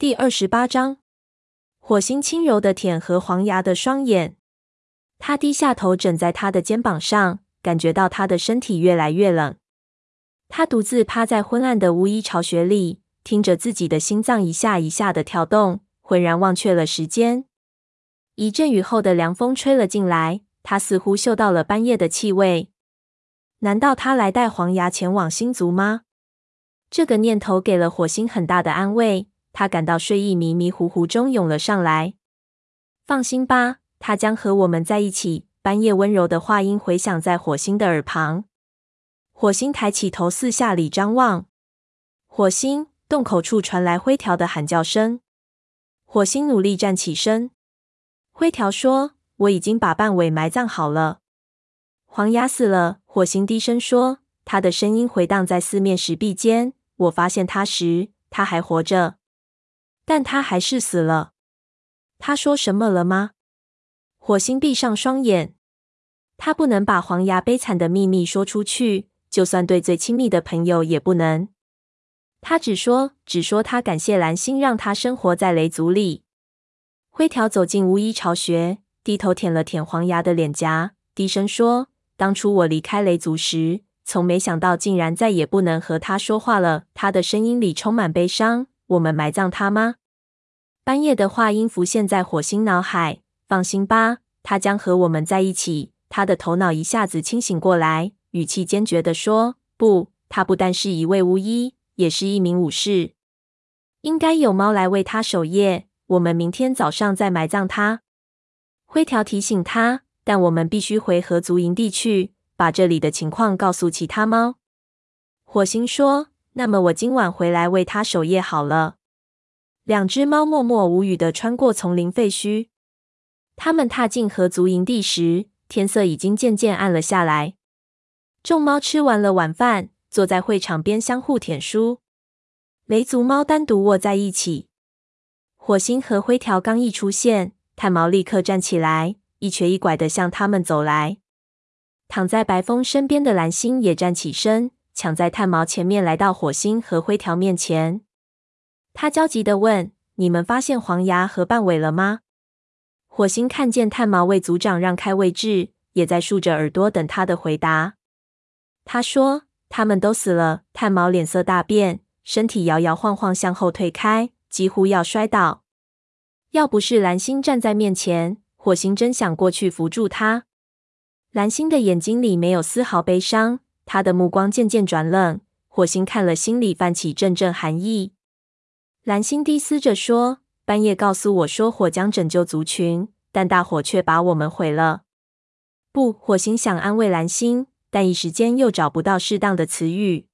第二十八章，火星轻柔的舔合黄牙的双眼。他低下头枕在他的肩膀上，感觉到他的身体越来越冷。他独自趴在昏暗的巫医巢穴里，听着自己的心脏一下一下的跳动，浑然忘却了时间。一阵雨后的凉风吹了进来，他似乎嗅到了半夜的气味。难道他来带黄牙前往星族吗？这个念头给了火星很大的安慰。他感到睡意迷迷糊糊中涌了上来。放心吧，他将和我们在一起。半夜温柔的话音回响在火星的耳旁。火星抬起头，四下里张望。火星洞口处传来灰条的喊叫声。火星努力站起身。灰条说：“我已经把半尾埋葬好了。”黄牙死了。火星低声说，他的声音回荡在四面石壁间。我发现他时，他还活着。但他还是死了。他说什么了吗？火星闭上双眼。他不能把黄牙悲惨的秘密说出去，就算对最亲密的朋友也不能。他只说，只说他感谢蓝星让他生活在雷族里。灰条走进巫医巢穴，低头舔了舔黄牙的脸颊，低声说：“当初我离开雷族时，从没想到竟然再也不能和他说话了。”他的声音里充满悲伤。我们埋葬他吗？半夜的话音浮现在火星脑海。放心吧，他将和我们在一起。他的头脑一下子清醒过来，语气坚决地说：“不，他不但是一位巫医，也是一名武士。应该有猫来为他守夜。我们明天早上再埋葬他。”灰条提醒他：“但我们必须回河族营地去，把这里的情况告诉其他猫。”火星说。那么我今晚回来为他守夜好了。两只猫默默无语的穿过丛林废墟。他们踏进河族营地时，天色已经渐渐暗了下来。众猫吃完了晚饭，坐在会场边相互舔书。雷族猫单独卧在一起。火星和灰条刚一出现，炭毛立刻站起来，一瘸一拐的向他们走来。躺在白风身边的蓝星也站起身。抢在炭毛前面，来到火星和灰条面前。他焦急地问：“你们发现黄牙和半尾了吗？”火星看见炭毛为族长让开位置，也在竖着耳朵等他的回答。他说：“他们都死了。”炭毛脸色大变，身体摇摇晃晃向后退开，几乎要摔倒。要不是蓝星站在面前，火星真想过去扶住他。蓝星的眼睛里没有丝毫悲伤。他的目光渐渐转冷，火星看了，心里泛起阵阵寒意。蓝星低嘶着说：“半夜告诉我说火将拯救族群，但大火却把我们毁了。”不，火星想安慰蓝星，但一时间又找不到适当的词语。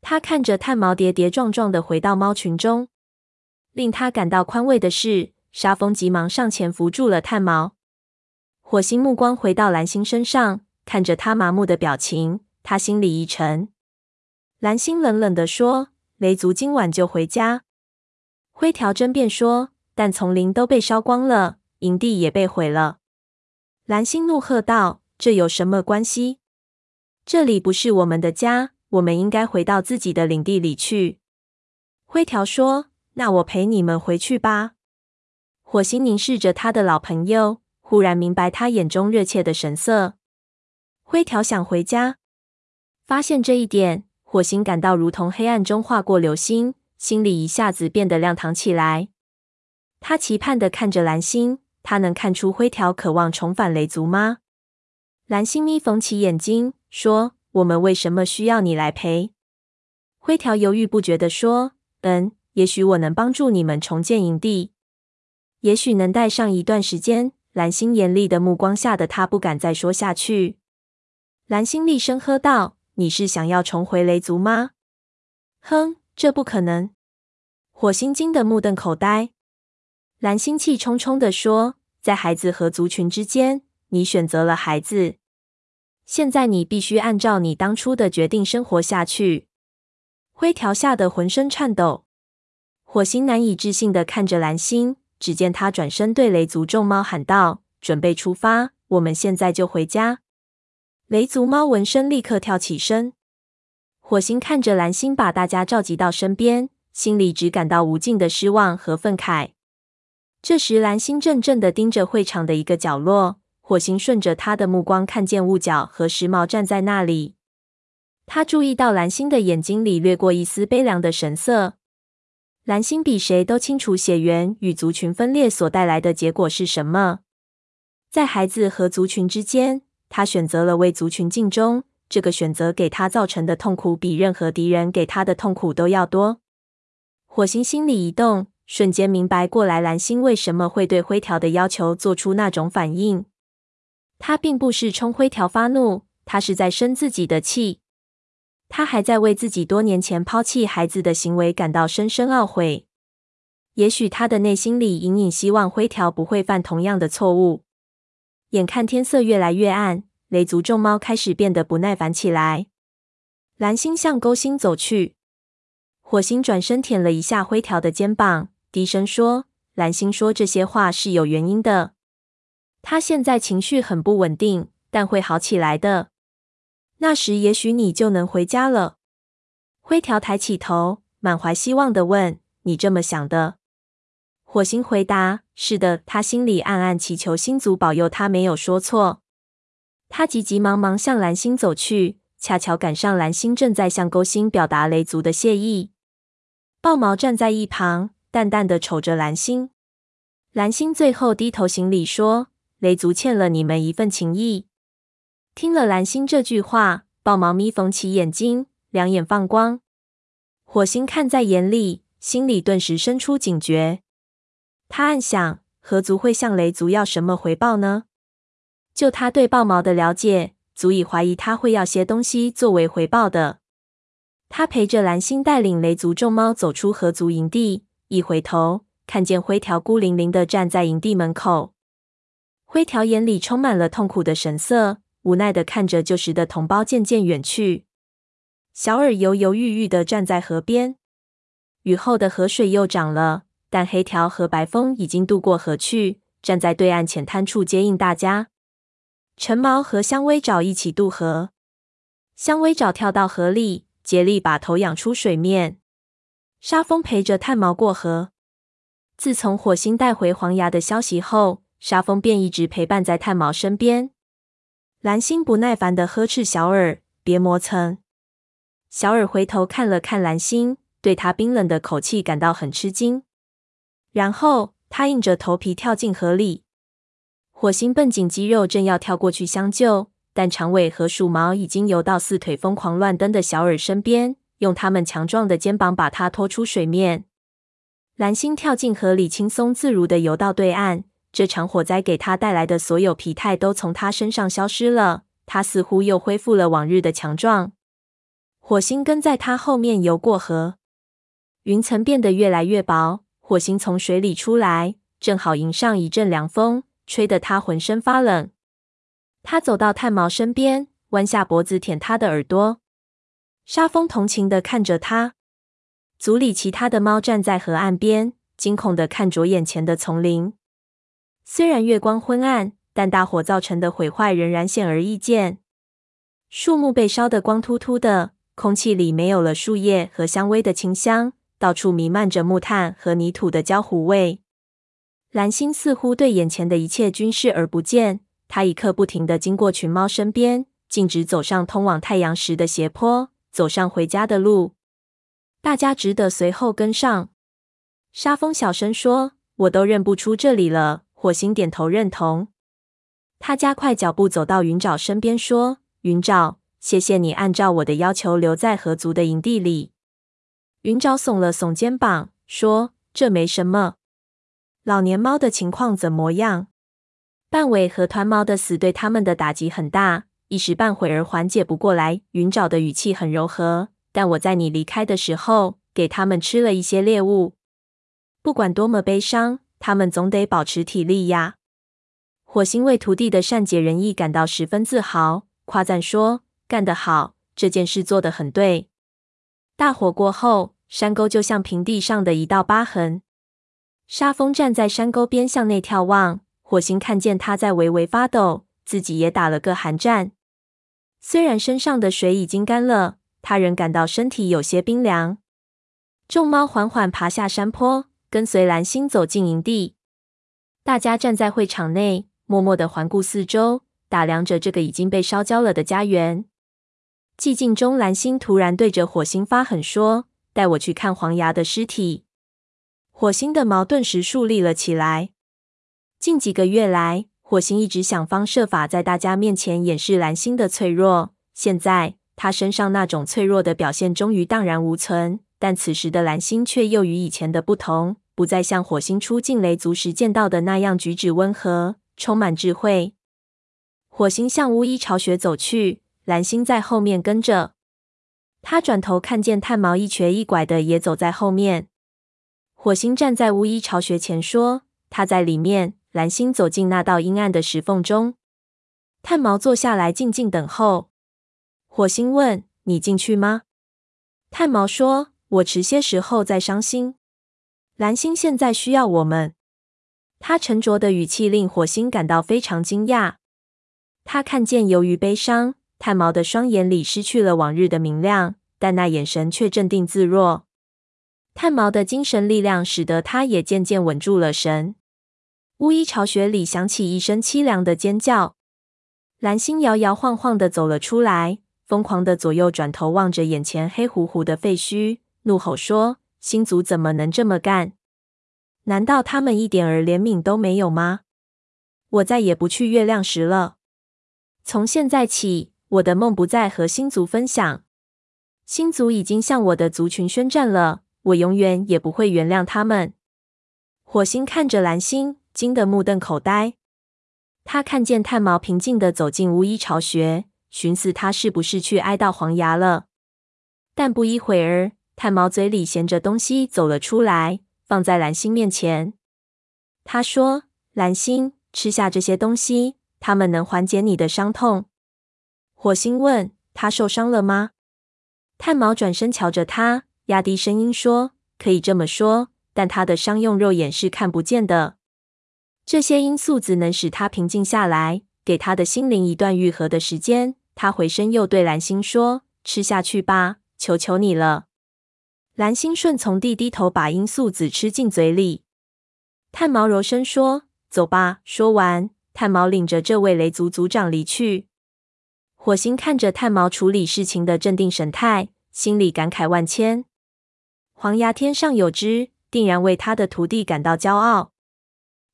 他看着炭毛跌跌撞撞的回到猫群中，令他感到宽慰的是，沙风急忙上前扶住了炭毛。火星目光回到蓝星身上，看着他麻木的表情。他心里一沉，蓝星冷冷地说：“雷族今晚就回家。”灰条争辩说：“但丛林都被烧光了，营地也被毁了。”蓝星怒喝道：“这有什么关系？这里不是我们的家，我们应该回到自己的领地里去。”灰条说：“那我陪你们回去吧。”火星凝视着他的老朋友，忽然明白他眼中热切的神色。灰条想回家。发现这一点，火星感到如同黑暗中划过流星，心里一下子变得亮堂起来。他期盼的看着蓝星，他能看出灰条渴望重返雷族吗？蓝星眯缝起眼睛，说：“我们为什么需要你来陪？”灰条犹豫不决地说：“嗯，也许我能帮助你们重建营地，也许能带上一段时间。”蓝星严厉的目光吓得他不敢再说下去。蓝星厉声喝道。你是想要重回雷族吗？哼，这不可能！火星惊得目瞪口呆。蓝星气冲冲地说：“在孩子和族群之间，你选择了孩子。现在你必须按照你当初的决定生活下去。”灰条吓得浑身颤抖。火星难以置信地看着蓝星，只见他转身对雷族众猫喊道：“准备出发，我们现在就回家。”雷族猫闻声立刻跳起身。火星看着蓝星把大家召集到身边，心里只感到无尽的失望和愤慨。这时，蓝星怔怔地盯着会场的一个角落。火星顺着他的目光看见雾角和时髦站在那里。他注意到蓝星的眼睛里掠过一丝悲凉的神色。蓝星比谁都清楚血缘与族群分裂所带来的结果是什么。在孩子和族群之间，他选择了为族群尽忠。这个选择给他造成的痛苦，比任何敌人给他的痛苦都要多。火星心里一动，瞬间明白过来，蓝星为什么会对灰条的要求做出那种反应。他并不是冲灰条发怒，他是在生自己的气。他还在为自己多年前抛弃孩子的行为感到深深懊悔。也许他的内心里隐隐希望灰条不会犯同样的错误。眼看天色越来越暗。雷族众猫开始变得不耐烦起来。蓝星向沟心走去，火星转身舔了一下灰条的肩膀，低声说：“蓝星说这些话是有原因的。他现在情绪很不稳定，但会好起来的。那时也许你就能回家了。”灰条抬起头，满怀希望的问：“你这么想的？”火星回答：“是的。”他心里暗暗祈求星族保佑他没有说错。他急急忙忙向蓝星走去，恰巧赶上蓝星正在向沟心表达雷族的谢意。豹毛站在一旁，淡淡的瞅着蓝星。蓝星最后低头行礼说：“雷族欠了你们一份情谊。”听了蓝星这句话，豹毛眯缝起眼睛，两眼放光。火星看在眼里，心里顿时生出警觉。他暗想：何族会向雷族要什么回报呢？就他对豹毛的了解，足以怀疑他会要些东西作为回报的。他陪着蓝星带领雷族众猫走出河族营地，一回头看见灰条孤零零的站在营地门口。灰条眼里充满了痛苦的神色，无奈的看着旧时的同胞渐渐远去。小耳犹犹豫豫的站在河边，雨后的河水又涨了，但黑条和白风已经渡过河去，站在对岸浅滩处接应大家。陈毛和香威爪一起渡河，香威爪跳到河里，竭力把头仰出水面。沙风陪着炭毛过河。自从火星带回黄牙的消息后，沙风便一直陪伴在炭毛身边。蓝星不耐烦的呵斥小耳：“别磨蹭。”小耳回头看了看蓝星，对他冰冷的口气感到很吃惊。然后他硬着头皮跳进河里。火星绷紧肌肉，正要跳过去相救，但长尾和鼠毛已经游到四腿疯狂乱蹬的小耳身边，用他们强壮的肩膀把他拖出水面。蓝星跳进河里，轻松自如地游到对岸。这场火灾给他带来的所有疲态都从他身上消失了，他似乎又恢复了往日的强壮。火星跟在他后面游过河，云层变得越来越薄，火星从水里出来，正好迎上一阵凉风。吹得他浑身发冷。他走到炭毛身边，弯下脖子舔他的耳朵。沙风同情地看着他。组里其他的猫站在河岸边，惊恐地看着眼前的丛林。虽然月光昏暗，但大火造成的毁坏仍然显而易见。树木被烧得光秃秃的，空气里没有了树叶和香味的清香，到处弥漫着木炭和泥土的焦糊味。蓝星似乎对眼前的一切均视而不见，他一刻不停的经过群猫身边，径直走上通往太阳石的斜坡，走上回家的路。大家只得随后跟上。沙风小声说：“我都认不出这里了。”火星点头认同。他加快脚步走到云爪身边，说：“云爪，谢谢你按照我的要求留在河族的营地里。”云爪耸了耸肩膀，说：“这没什么。”老年猫的情况怎么样？半尾和团猫的死对他们的打击很大，一时半会儿缓解不过来。云爪的语气很柔和，但我在你离开的时候给他们吃了一些猎物。不管多么悲伤，他们总得保持体力呀。火星为徒弟的善解人意感到十分自豪，夸赞说：“干得好，这件事做得很对。”大火过后，山沟就像平地上的一道疤痕。沙峰站在山沟边向内眺望，火星看见他在微微发抖，自己也打了个寒战。虽然身上的水已经干了，他仍感到身体有些冰凉。众猫缓缓爬下山坡，跟随蓝星走进营地。大家站在会场内，默默的环顾四周，打量着这个已经被烧焦了的家园。寂静中，蓝星突然对着火星发狠说：“带我去看黄牙的尸体。”火星的矛顿时竖立了起来。近几个月来，火星一直想方设法在大家面前掩饰蓝星的脆弱。现在，他身上那种脆弱的表现终于荡然无存。但此时的蓝星却又与以前的不同，不再像火星出尽雷族时见到的那样举止温和、充满智慧。火星向巫医巢穴走去，蓝星在后面跟着。他转头看见炭毛一瘸一拐的也走在后面。火星站在巫医巢穴前说：“他在里面。”蓝星走进那道阴暗的石缝中，炭毛坐下来静静等候。火星问：“你进去吗？”炭毛说：“我迟些时候再伤心。”蓝星现在需要我们。他沉着的语气令火星感到非常惊讶。他看见由于悲伤，炭毛的双眼里失去了往日的明亮，但那眼神却镇定自若。炭毛的精神力量使得他也渐渐稳住了神。巫医巢穴里响起一声凄凉的尖叫，蓝星摇摇晃晃地走了出来，疯狂地左右转头望着眼前黑乎乎的废墟，怒吼说：“星族怎么能这么干？难道他们一点儿怜悯都没有吗？我再也不去月亮石了。从现在起，我的梦不再和星族分享。星族已经向我的族群宣战了。”我永远也不会原谅他们。火星看着蓝星，惊得目瞪口呆。他看见炭毛平静地走进巫医巢穴，寻思他是不是去哀悼黄牙了。但不一会儿，炭毛嘴里衔着东西走了出来，放在蓝星面前。他说：“蓝星，吃下这些东西，它们能缓解你的伤痛。”火星问：“他受伤了吗？”炭毛转身瞧着他。压低声音说：“可以这么说，但他的伤用肉眼是看不见的。这些罂粟籽能使他平静下来，给他的心灵一段愈合的时间。”他回身又对蓝星说：“吃下去吧，求求你了。”蓝星顺从地低头把罂粟籽吃进嘴里。炭毛柔声说：“走吧。”说完，炭毛领着这位雷族族长离去。火星看着炭毛处理事情的镇定神态，心里感慨万千。黄牙天上有知，定然为他的徒弟感到骄傲。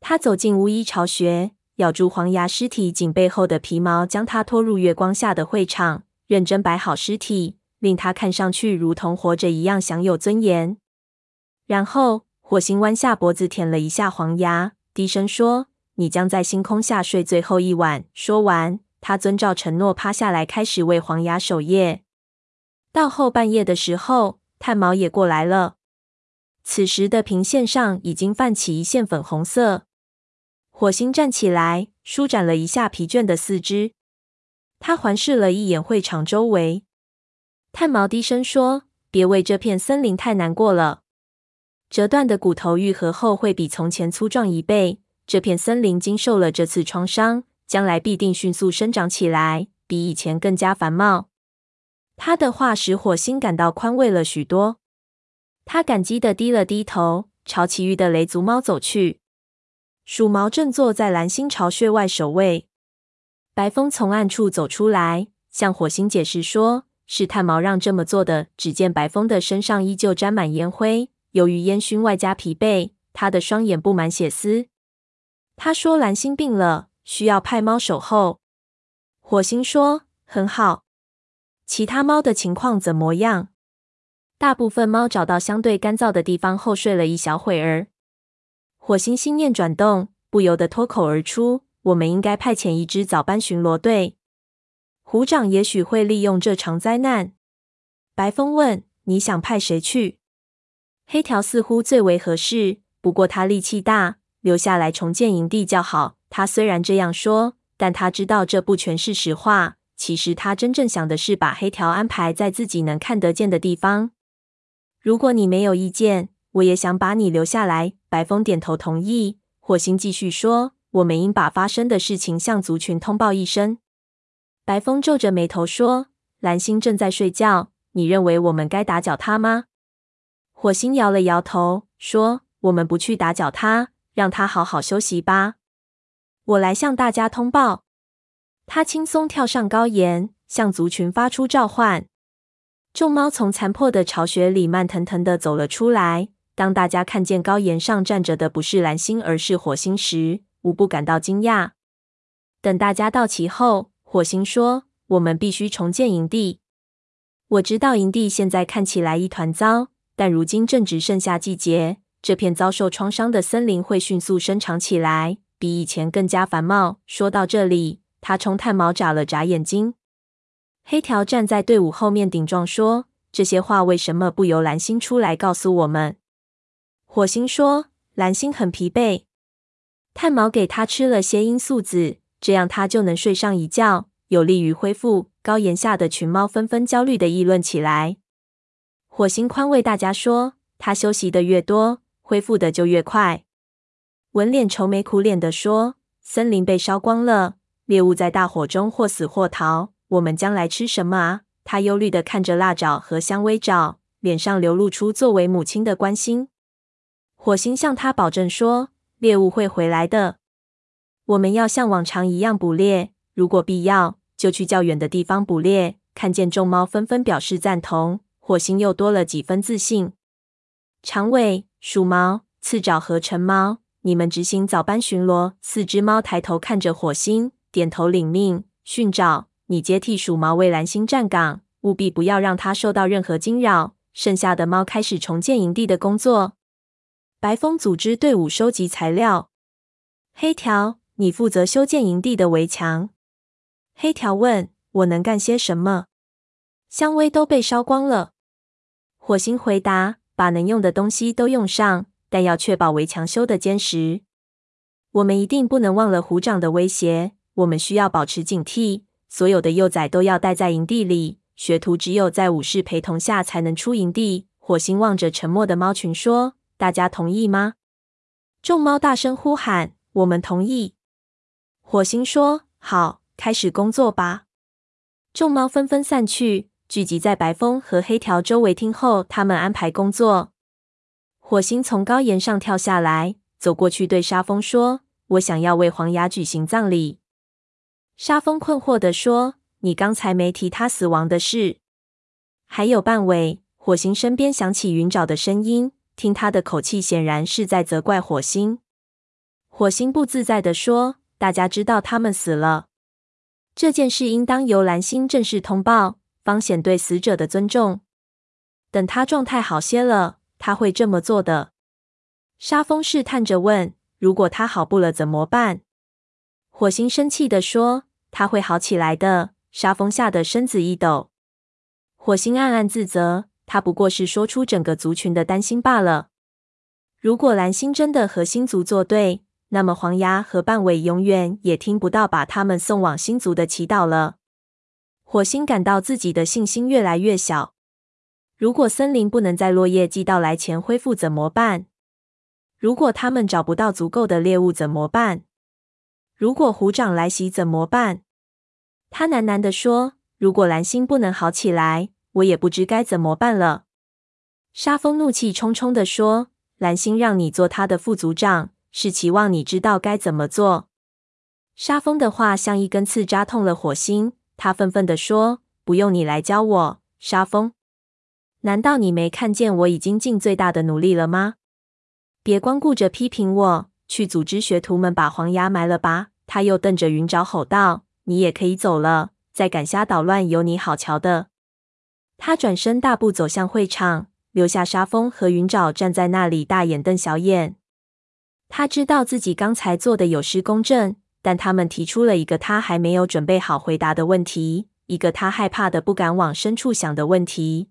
他走进巫医巢穴，咬住黄牙尸体颈背后的皮毛，将它拖入月光下的会场，认真摆好尸体，令他看上去如同活着一样享有尊严。然后，火星弯下脖子舔了一下黄牙，低声说：“你将在星空下睡最后一晚。”说完，他遵照承诺趴下来，开始为黄牙守夜。到后半夜的时候，炭毛也过来了。此时的平线上已经泛起一线粉红色。火星站起来，舒展了一下疲倦的四肢。他环视了一眼会场周围。炭毛低声说：“别为这片森林太难过了。折断的骨头愈合后会比从前粗壮一倍。这片森林经受了这次创伤，将来必定迅速生长起来，比以前更加繁茂。”他的话使火星感到宽慰了许多。他感激地低了低头，朝其余的雷族猫走去。鼠毛正坐在蓝星巢穴外守卫。白风从暗处走出来，向火星解释说：“是炭毛让这么做的。”只见白风的身上依旧沾满烟灰，由于烟熏外加疲惫，他的双眼布满血丝。他说：“蓝星病了，需要派猫守候。”火星说：“很好。”其他猫的情况怎么样？大部分猫找到相对干燥的地方后睡了一小会儿。火星心念转动，不由得脱口而出：“我们应该派遣一支早班巡逻队。虎掌也许会利用这场灾难。”白风问：“你想派谁去？”黑条似乎最为合适，不过他力气大，留下来重建营地较好。他虽然这样说，但他知道这不全是实话。其实他真正想的是把黑条安排在自己能看得见的地方。如果你没有意见，我也想把你留下来。白风点头同意。火星继续说：“我们应把发生的事情向族群通报一声。”白风皱着眉头说：“蓝星正在睡觉，你认为我们该打搅他吗？”火星摇了摇头，说：“我们不去打搅他，让他好好休息吧。我来向大家通报。”他轻松跳上高岩，向族群发出召唤。众猫从残破的巢穴里慢腾腾地走了出来。当大家看见高岩上站着的不是蓝星，而是火星时，无不感到惊讶。等大家到齐后，火星说：“我们必须重建营地。我知道营地现在看起来一团糟，但如今正值盛夏季节，这片遭受创伤的森林会迅速生长起来，比以前更加繁茂。”说到这里，他冲炭毛眨了眨眼睛。黑条站在队伍后面顶撞说：“这些话为什么不由蓝星出来告诉我们？”火星说：“蓝星很疲惫，炭毛给他吃了些罂粟子，这样他就能睡上一觉，有利于恢复。”高岩下的群猫纷纷焦虑的议论起来。火星宽慰大家说：“他休息的越多，恢复的就越快。”纹脸愁眉苦脸地说：“森林被烧光了，猎物在大火中或死或逃，我们将来吃什么？”他忧虑地看着蜡爪和香薇爪，脸上流露出作为母亲的关心。火星向他保证说：“猎物会回来的。我们要像往常一样捕猎，如果必要，就去较远的地方捕猎。”看见众猫纷纷表示赞同，火星又多了几分自信。长尾、鼠毛、刺爪和橙猫，你们执行早班巡逻。四只猫抬头看着火星，点头领命。训爪，你接替鼠毛为蓝星站岗，务必不要让它受到任何惊扰。剩下的猫开始重建营地的工作。白风组织队伍收集材料。黑条，你负责修建营地的围墙。黑条问：“我能干些什么？”香薇都被烧光了。火星回答：“把能用的东西都用上，但要确保围墙修得坚实。我们一定不能忘了虎掌的威胁。我们需要保持警惕。所有的幼崽都要待在营地里。学徒只有在武士陪同下才能出营地。”火星望着沉默的猫群说。大家同意吗？众猫大声呼喊：“我们同意！”火星说：“好，开始工作吧。”众猫纷纷散去，聚集在白风和黑条周围听候他们安排工作。火星从高岩上跳下来，走过去对沙风说：“我想要为黄牙举行葬礼。”沙风困惑地说：“你刚才没提他死亡的事。”还有半尾，火星身边响起云爪的声音。听他的口气，显然是在责怪火星。火星不自在地说：“大家知道他们死了，这件事应当由蓝星正式通报，方显对死者的尊重。等他状态好些了，他会这么做的。”沙风试探着问：“如果他好不了怎么办？”火星生气地说：“他会好起来的。”沙风吓得身子一抖。火星暗暗自责。他不过是说出整个族群的担心罢了。如果蓝星真的和星族作对，那么黄牙和半尾永远也听不到把他们送往星族的祈祷了。火星感到自己的信心越来越小。如果森林不能在落叶季到来前恢复怎么办？如果他们找不到足够的猎物怎么办？如果虎掌来袭怎么办？他喃喃地说：“如果蓝星不能好起来。”我也不知该怎么办了。沙风怒气冲冲地说：“蓝星让你做他的副族长，是期望你知道该怎么做。”沙风的话像一根刺扎痛了火星。他愤愤地说：“不用你来教我，沙风。难道你没看见我已经尽最大的努力了吗？别光顾着批评我，去组织学徒们把黄牙埋了吧。”他又瞪着云爪吼道：“你也可以走了，再敢瞎捣乱，有你好瞧的。”他转身大步走向会场，留下沙风和云爪站在那里大眼瞪小眼。他知道自己刚才做的有失公正，但他们提出了一个他还没有准备好回答的问题，一个他害怕的不敢往深处想的问题。